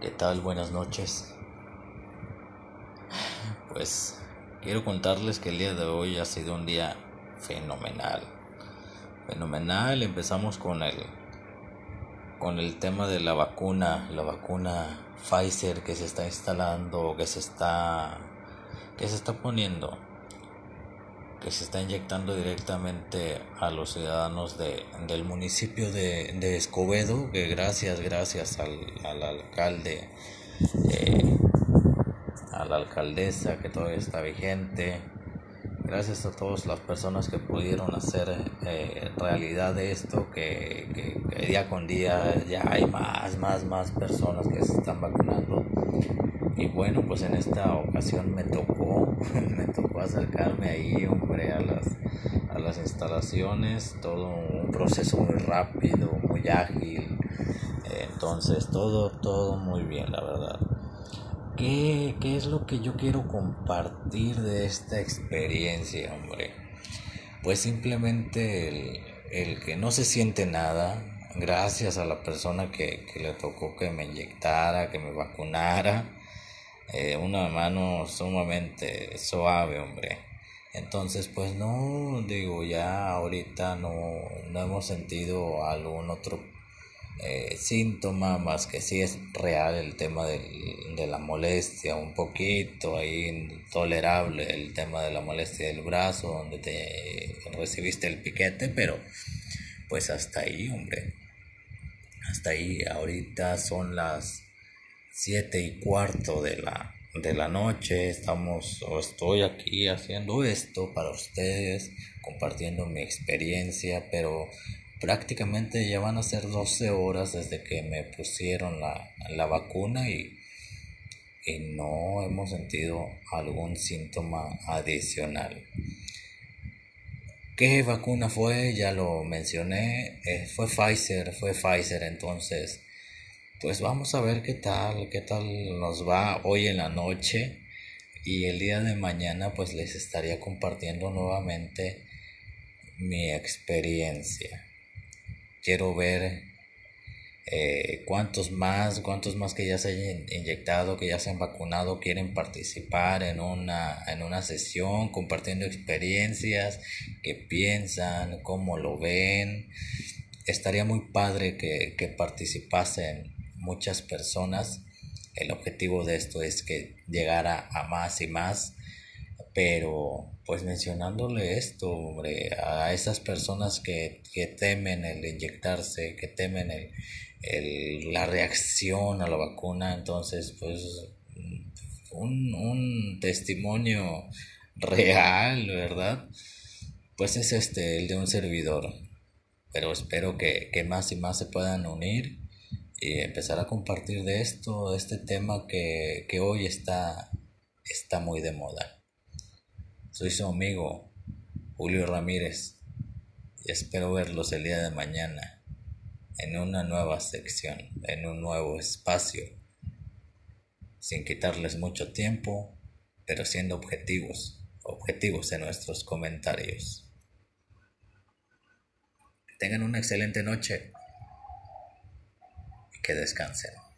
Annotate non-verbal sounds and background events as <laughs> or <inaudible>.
¿Qué tal? Buenas noches. Pues quiero contarles que el día de hoy ha sido un día fenomenal. Fenomenal. Empezamos con el con el tema de la vacuna, la vacuna Pfizer que se está instalando, que se está que se está poniendo que se está inyectando directamente a los ciudadanos de, del municipio de, de, Escobedo, que gracias, gracias al, al alcalde, eh, a la alcaldesa que todavía está vigente, gracias a todas las personas que pudieron hacer eh, realidad esto, que, que, día con día ya hay más, más, más personas que se están vacunando. Y bueno, pues en esta ocasión me tocó, <laughs> me tocó acercarme ahí, hombre, a las, a las instalaciones, todo un proceso muy rápido, muy ágil. Entonces, todo, todo muy bien, la verdad. ¿Qué, ¿Qué es lo que yo quiero compartir de esta experiencia, hombre? Pues simplemente el, el que no se siente nada, gracias a la persona que, que le tocó que me inyectara, que me vacunara eh, una mano sumamente suave, hombre. Entonces, pues no, digo, ya ahorita no, no hemos sentido algún otro eh, síntoma, más que si es real el tema del, de la molestia, un poquito ahí tolerable el tema de la molestia del brazo, donde te recibiste el piquete, pero pues hasta ahí, hombre. Hasta ahí, ahorita son las siete y cuarto de la, de la noche. Estamos o estoy aquí haciendo esto para ustedes, compartiendo mi experiencia, pero prácticamente ya van a ser 12 horas desde que me pusieron la, la vacuna y, y no hemos sentido algún síntoma adicional. ¿Qué vacuna fue? Ya lo mencioné. Eh, fue Pfizer, fue Pfizer entonces pues vamos a ver qué tal, qué tal nos va hoy en la noche y el día de mañana pues les estaría compartiendo nuevamente mi experiencia. Quiero ver eh, cuántos más, cuántos más que ya se hayan inyectado, que ya se han vacunado, quieren participar en una, en una sesión compartiendo experiencias, qué piensan, cómo lo ven. Estaría muy padre que, que participasen muchas personas. El objetivo de esto es que llegara a más y más, pero pues mencionándole esto, a esas personas que, que temen el inyectarse, que temen el, el, la reacción a la vacuna, entonces pues un, un testimonio real, ¿verdad? Pues es este, el de un servidor. Pero espero que, que más y más se puedan unir y empezar a compartir de esto, de este tema que, que hoy está, está muy de moda. Soy su amigo Julio Ramírez y espero verlos el día de mañana en una nueva sección, en un nuevo espacio, sin quitarles mucho tiempo, pero siendo objetivos, objetivos en nuestros comentarios. Que tengan una excelente noche que descansen.